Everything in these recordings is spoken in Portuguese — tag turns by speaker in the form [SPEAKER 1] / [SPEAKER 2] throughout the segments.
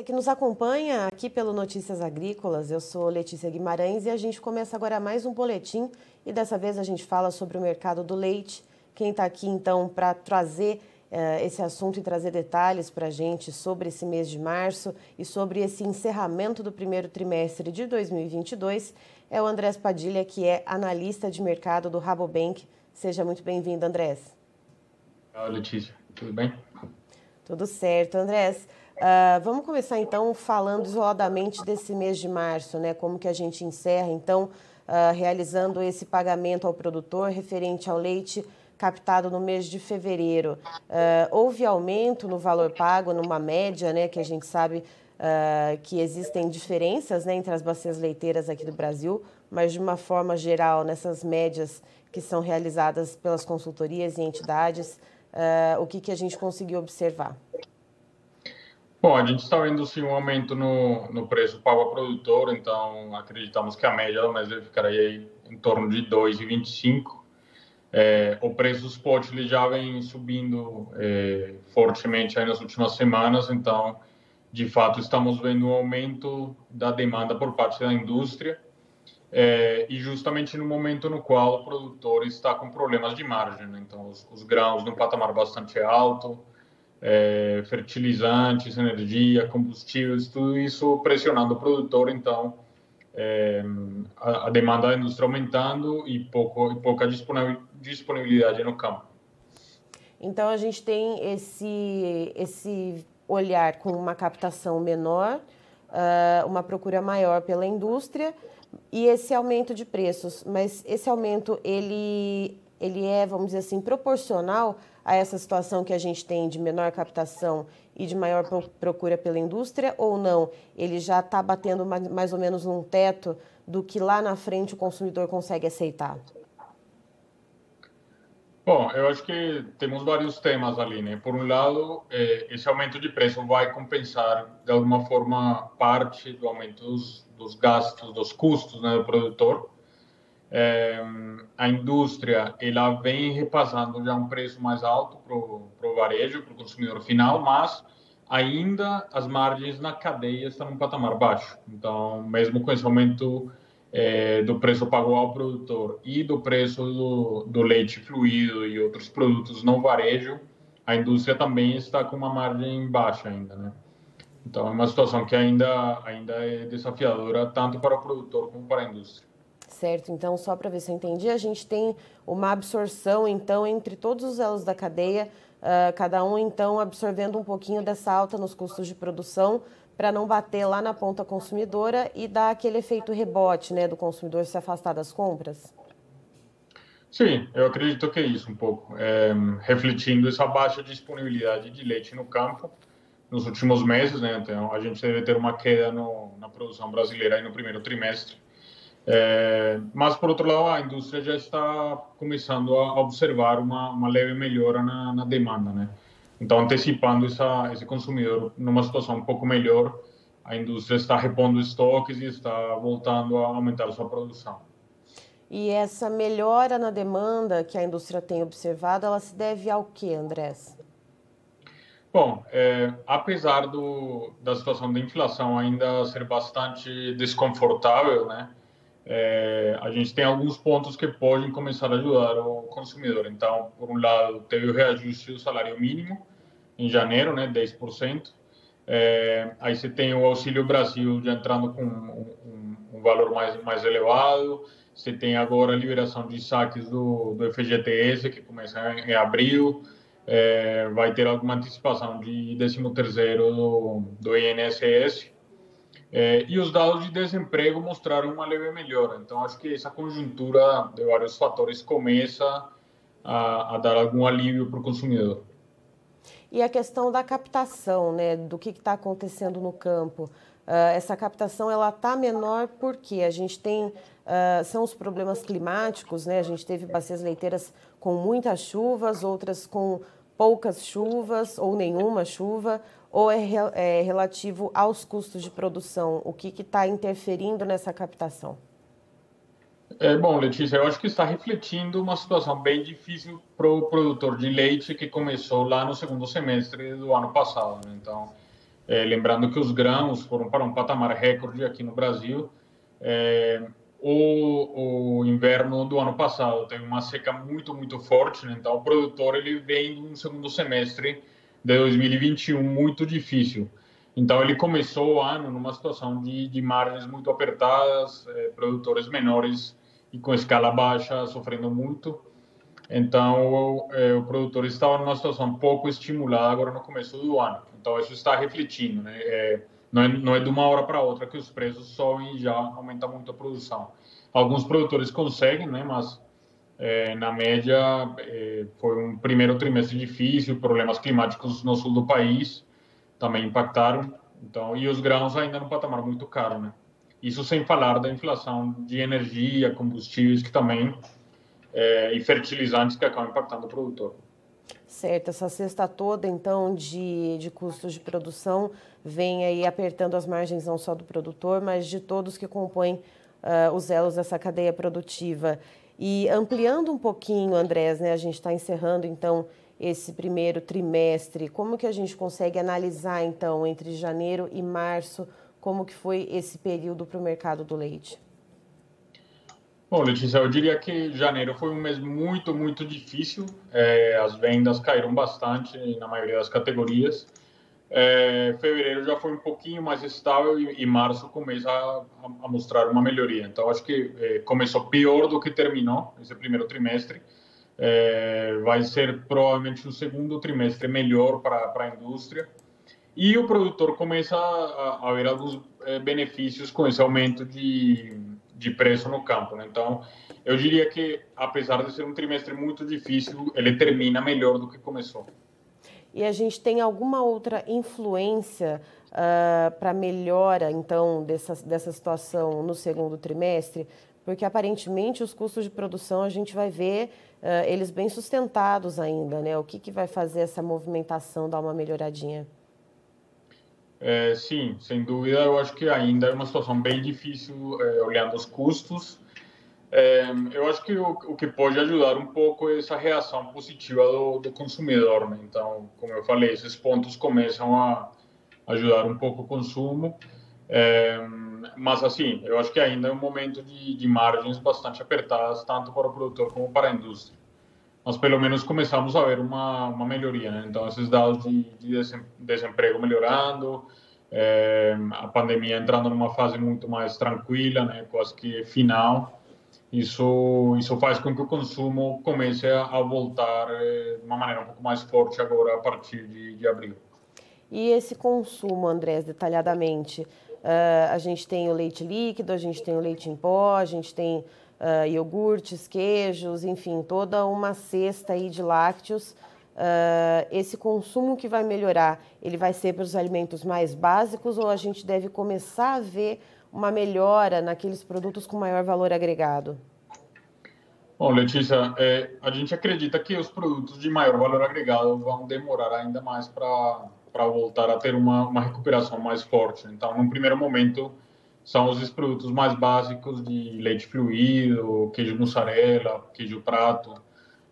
[SPEAKER 1] Você que nos acompanha aqui pelo Notícias Agrícolas, eu sou Letícia Guimarães e a gente começa agora mais um boletim e dessa vez a gente fala sobre o mercado do leite. Quem está aqui então para trazer uh, esse assunto e trazer detalhes para a gente sobre esse mês de março e sobre esse encerramento do primeiro trimestre de 2022 é o Andrés Padilha, que é analista de mercado do Rabobank. Seja muito bem-vindo, Andrés.
[SPEAKER 2] Olá, Letícia. Tudo bem?
[SPEAKER 1] Tudo certo, Andrés. Uh, vamos começar então falando isoladamente desse mês de março, né? Como que a gente encerra então uh, realizando esse pagamento ao produtor referente ao leite captado no mês de fevereiro. Uh, houve aumento no valor pago, numa média, né? Que a gente sabe que existem diferenças né, entre as bacias leiteiras aqui do Brasil, mas de uma forma geral, nessas médias que são realizadas pelas consultorias e entidades, o que, que a gente conseguiu observar?
[SPEAKER 2] Bom, a gente está vendo sim um aumento no, no preço pago ao produtor, então acreditamos que a média do mês deve ficar aí em torno de 2,25. É, o preço do spot ele já vem subindo é, fortemente aí nas últimas semanas, então de fato estamos vendo um aumento da demanda por parte da indústria é, e justamente no momento no qual o produtor está com problemas de margem, né? então os, os grãos num patamar bastante alto, é, fertilizantes, energia, combustíveis, tudo isso pressionando o produtor, então é, a, a, demanda da indústria aumentando e, pouco, e pouca disponibilidade no campo.
[SPEAKER 1] Então a gente tem esse, esse olhar com uma captação menor, uh, uma procura maior pela indústria e esse aumento de preços. Mas esse aumento ele, ele é, vamos dizer assim, proporcional a essa situação que a gente tem de menor captação e de maior procura pela indústria ou não? Ele já está batendo mais ou menos num teto do que lá na frente o consumidor consegue aceitar?
[SPEAKER 2] Bom, eu acho que temos vários temas ali, né? Por um lado, eh, esse aumento de preço vai compensar de alguma forma parte do aumento dos, dos gastos, dos custos né, do produtor é, a indústria ela vem repassando já um preço mais alto para o varejo, para o consumidor final, mas ainda as margens na cadeia estão em um patamar baixo. Então, mesmo com esse aumento é, do preço pago ao produtor e do preço do, do leite fluido e outros produtos no varejo, a indústria também está com uma margem baixa ainda, né? Então, é uma situação que ainda, ainda é desafiadora tanto para o produtor como para a indústria
[SPEAKER 1] certo? Então, só para ver se eu entendi, a gente tem uma absorção, então, entre todos os elos da cadeia, uh, cada um, então, absorvendo um pouquinho dessa alta nos custos de produção para não bater lá na ponta consumidora e dar aquele efeito rebote, né, do consumidor se afastar das compras?
[SPEAKER 2] Sim, eu acredito que é isso um pouco. É, refletindo essa baixa disponibilidade de leite no campo nos últimos meses, né? Então, a gente deve ter uma queda no, na produção brasileira aí no primeiro trimestre é, mas, por outro lado, a indústria já está começando a observar uma, uma leve melhora na, na, demanda, né? Então, antecipando essa, esse consumidor numa situação um pouco melhor, a indústria está repondo estoques e está voltando a aumentar sua produção.
[SPEAKER 1] E essa melhora na demanda que a indústria tem observado, ela se deve ao que, Andrés?
[SPEAKER 2] Bom, é, apesar do, da situação da inflação ainda ser bastante desconfortável, né? É, a gente tem alguns pontos que podem começar a ajudar o consumidor. Então, por um lado, teve o reajuste do salário mínimo em janeiro, né, 10%. É, aí você tem o Auxílio Brasil já entrando com um, um, um, valor mais, mais elevado. Você tem agora a liberação de saques do, do FGTS, que começa em, abril. É, vai ter alguma antecipação de 13º do, do INSS. É, e os dados de desemprego mostraram uma leve melhora. Então, acho que essa conjuntura de vários fatores começa a, a dar algum alívio para o consumidor.
[SPEAKER 1] E a questão da captação, né, do que está acontecendo no campo. Uh, essa captação ela está menor porque a gente tem uh, são os problemas climáticos, né? A gente teve bacias leiteiras com muitas chuvas, outras com poucas chuvas ou nenhuma chuva, ou é, é relativo aos custos de produção? O que está interferindo nessa captação?
[SPEAKER 2] É, bom, Letícia, eu acho que está refletindo uma situação bem difícil para o produtor de leite que começou lá no segundo semestre do ano passado. Né? Então, É, lembrando que os grãos foram para um patamar recorde aqui no Brasil. É, o, o, inverno do ano passado teve uma seca muito, muito forte, né? então o produtor ele vem um segundo semestre de 2021 muito difícil. Então ele começou o ano numa situação de, de margens muito apertadas, é, produtores menores e com escala baixa sofrendo muito. Então é, o produtor estava numa situação pouco estimulada agora no começo do ano. Então, isso está refletindo, né? É, não, é, não é de uma hora para outra que os preços sobem e já aumenta muito a produção. Alguns produtores conseguem, né? Mas, é, na média, é, foi um primeiro trimestre difícil, problemas climáticos no sul do país também impactaram. Então, e os grãos ainda no patamar muito caro, né? Isso sem falar da inflação de energia, combustíveis, que também, é, e fertilizantes que acabam impactando o produtor.
[SPEAKER 1] Certo, essa cesta toda, então, de, de custos de produção vem aí apertando as margens não só do produtor, mas de todos que compõem uh, os elos dessa cadeia produtiva. E ampliando um pouquinho, Andrés, né, a gente está encerrando, então, esse primeiro trimestre. Como que a gente consegue analisar, então, entre janeiro e março, como que foi esse período para o mercado do leite?
[SPEAKER 2] Bom, Letícia, eu diria que janeiro foi um mês muito, muito difícil. É, as vendas caíram bastante na maioria das categorias. É, fevereiro já foi um pouquinho mais estável e, e março começa a, a, mostrar uma melhoria. Então, acho que é, começou pior do que terminou esse primeiro trimestre. É, vai ser provavelmente um segundo trimestre melhor para a indústria. E o produtor começa a, a ver alguns é, benefícios com esse aumento de de preço no campo. Né? Então, eu diria que, apesar de ser um trimestre muito difícil, ele termina melhor do que começou.
[SPEAKER 1] E a gente tem alguma outra influência uh, para melhora, então, dessa, dessa situação no segundo trimestre? Porque, aparentemente, os custos de produção a gente vai ver uh, eles bem sustentados ainda, né? O que, que vai fazer essa movimentação dar uma melhoradinha?
[SPEAKER 2] É, sim, sem dúvida, eu acho que ainda é uma situação bem difícil é, olhando os custos. É, eu acho que o, o, que pode ajudar um pouco é essa reação positiva do, do, consumidor. Né? Então, como eu falei, esses pontos começam a ajudar um pouco o consumo. É, mas, assim, eu acho que ainda é um momento de, de margens bastante apertadas, tanto para o produtor como para a indústria nós pelo menos começamos a ver uma, uma melhoria. Né? Então, esses dados de, de desemprego melhorando, é, a pandemia entrando numa fase muito mais tranquila, né? quase que final, isso, isso faz com que o consumo comece a, voltar é, de uma maneira um pouco mais forte agora a partir de, de abril.
[SPEAKER 1] E esse consumo, Andrés, detalhadamente, uh, a gente tem o leite líquido, a gente tem o leite em pó, a gente tem uh, iogurtes, queijos, enfim, toda uma cesta aí de lácteos. Uh, esse consumo que vai melhorar, ele vai ser para os alimentos mais básicos ou a gente deve começar a ver uma melhora naqueles produtos com maior valor agregado?
[SPEAKER 2] Bom, Letícia, é, a gente acredita que os produtos de maior valor agregado vão demorar ainda mais para voltar a ter uma, uma recuperação mais forte. Então, num primeiro momento, são os produtos mais básicos de leite fluído, queijo mussarela, queijo prato,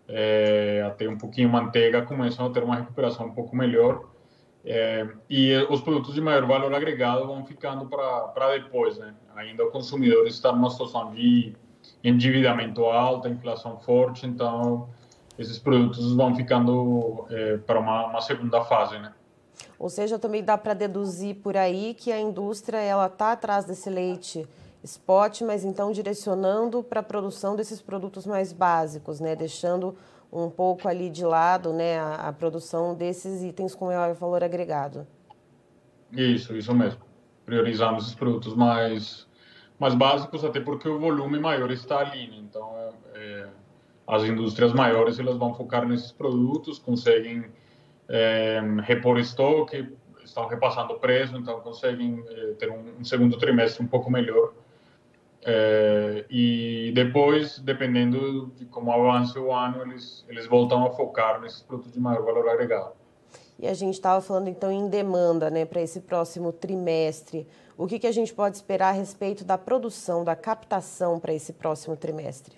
[SPEAKER 2] é, até um pouquinho manteiga, começam a ter uma recuperação um pouco melhor. É, e os produtos de maior valor agregado vão ficando para depois, né? Ainda o consumidor está numa situação de endividamento alto, inflação forte, então esses produtos vão ficando é, para uma, uma segunda fase, né?
[SPEAKER 1] Ou seja, também dá para deduzir por aí que a indústria ela está atrás desse leite spot, mas então direcionando para a produção desses produtos mais básicos, né? deixando um pouco ali de lado né, a, a produção desses itens com maior valor agregado.
[SPEAKER 2] Isso, isso mesmo. Priorizamos esses produtos mais, mais básicos, até porque o volume maior está ali. Né? Então, é, é, as indústrias maiores elas vão focar nesses produtos, conseguem é, repor estoque, estão repassando preço, então conseguem é, ter um, um, segundo trimestre um pouco melhor. É, e depois, dependendo de como avance o ano, eles, eles voltam a focar nesses produtos de maior valor agregado.
[SPEAKER 1] E a gente estava falando então em demanda né, para esse próximo trimestre. O que, que a gente pode esperar a respeito da produção, da captação para esse próximo trimestre?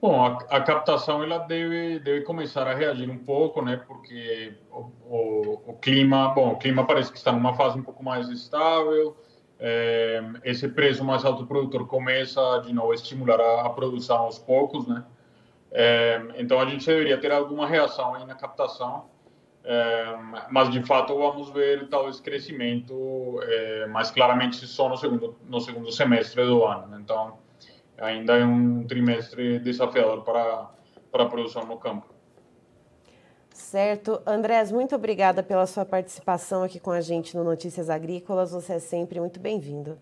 [SPEAKER 2] Bom, a, a, captação ela deve, deve começar a reagir um pouco, né? Porque o, o, o, clima, bom, o clima parece que está numa fase um pouco mais estável. Esse preço mais alto do produtor começa de novo a estimular a, produção aos poucos, né? Então a gente deveria ter alguma reação aí na captação, mas de fato vamos ver talvez crescimento é, mais claramente só no segundo no segundo semestre do ano. Então ainda é um trimestre desafiador para, para a produção no campo.
[SPEAKER 1] Certo. Andrés, muito obrigada pela sua participação aqui com a gente no Notícias Agrícolas. Você é sempre muito bem-vindo.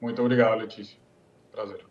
[SPEAKER 2] Muito obrigado, Letícia. Prazer.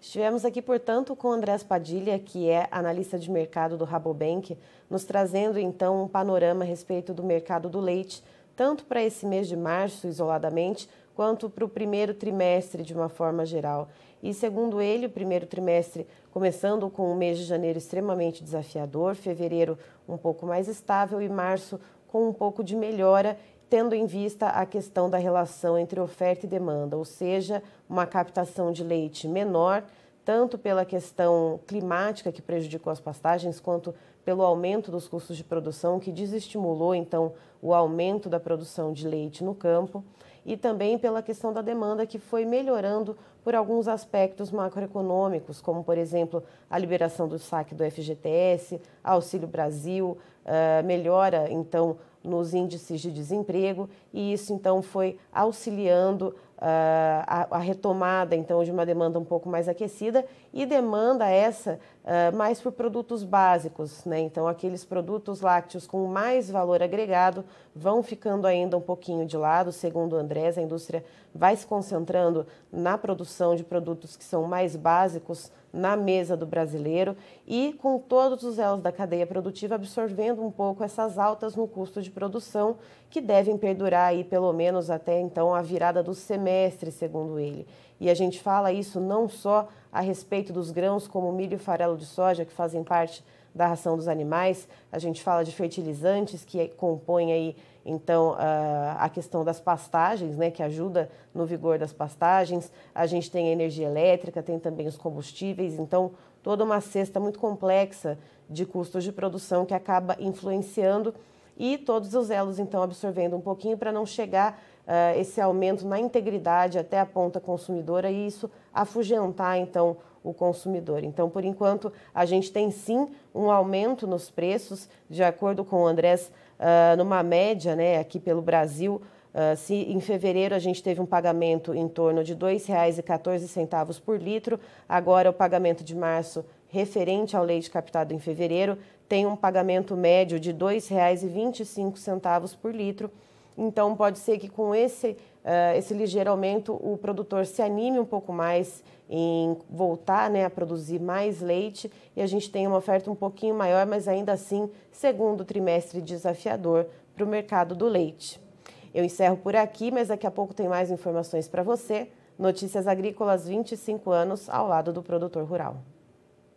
[SPEAKER 1] Estivemos aqui, portanto, com Andrés Padilha, que é analista de mercado do Rabobank, nos trazendo então um panorama a respeito do mercado do leite, tanto para esse mês de março, isoladamente, quanto para o primeiro trimestre de uma forma geral. E segundo ele, o primeiro trimestre começando com o mês de janeiro extremamente desafiador, fevereiro um pouco mais estável e março com um pouco de melhora, tendo em vista a questão da relação entre oferta e demanda, ou seja, uma captação de leite menor, tanto pela questão climática que prejudicou as pastagens, quanto pelo aumento dos custos de produção, que desestimulou então o aumento da produção de leite no campo e também pela questão da demanda que foi melhorando por alguns aspectos macroeconômicos, como, por exemplo, a liberação do saque do FGTS, Auxílio Brasil, uh, melhora, então, nos índices de desemprego, e isso, então, foi auxiliando uh, a, a, retomada então de uma demanda um pouco mais aquecida e demanda essa uh, mais por produtos básicos, né? Então aqueles produtos lácteos com mais valor agregado vão ficando ainda um pouquinho de lado, segundo o Andrés, a indústria vai se concentrando na produção de produtos que são mais básicos na mesa do brasileiro e com todos os elos da cadeia produtiva absorvendo um pouco essas altas no custo de produção que devem perdurar aí pelo menos até então a virada do semestre, segundo ele. E a gente fala isso não só a respeito dos grãos como milho e farelo de soja que fazem parte da ração dos animais, a gente fala de fertilizantes que compõem aí então, a questão das pastagens, né, que ajuda no vigor das pastagens, a gente tem a energia elétrica, tem também os combustíveis, então, toda uma cesta muito complexa de custos de produção que acaba influenciando e todos os elos, então, absorvendo um pouquinho para não chegar uh, esse aumento na integridade até a ponta consumidora e isso afugentar, então, o consumidor. Então, por enquanto, a gente tem sim um aumento nos preços, de acordo com o Andrés uh, numa média, né, aqui pelo Brasil, uh, se em fevereiro a gente teve um pagamento em torno de R$ 2,14 por litro, agora o pagamento de março referente ao leite captado em fevereiro tem um pagamento médio de R$ 2,25 por litro. Então, pode ser que com esse, esse ligeiro aumento o produtor se anime um pouco mais em voltar né, a produzir mais leite e a gente tem uma oferta um pouquinho maior, mas ainda assim, segundo trimestre desafiador para o mercado do leite. Eu encerro por aqui, mas daqui a pouco tem mais informações para você. Notícias Agrícolas 25 anos ao lado do produtor rural.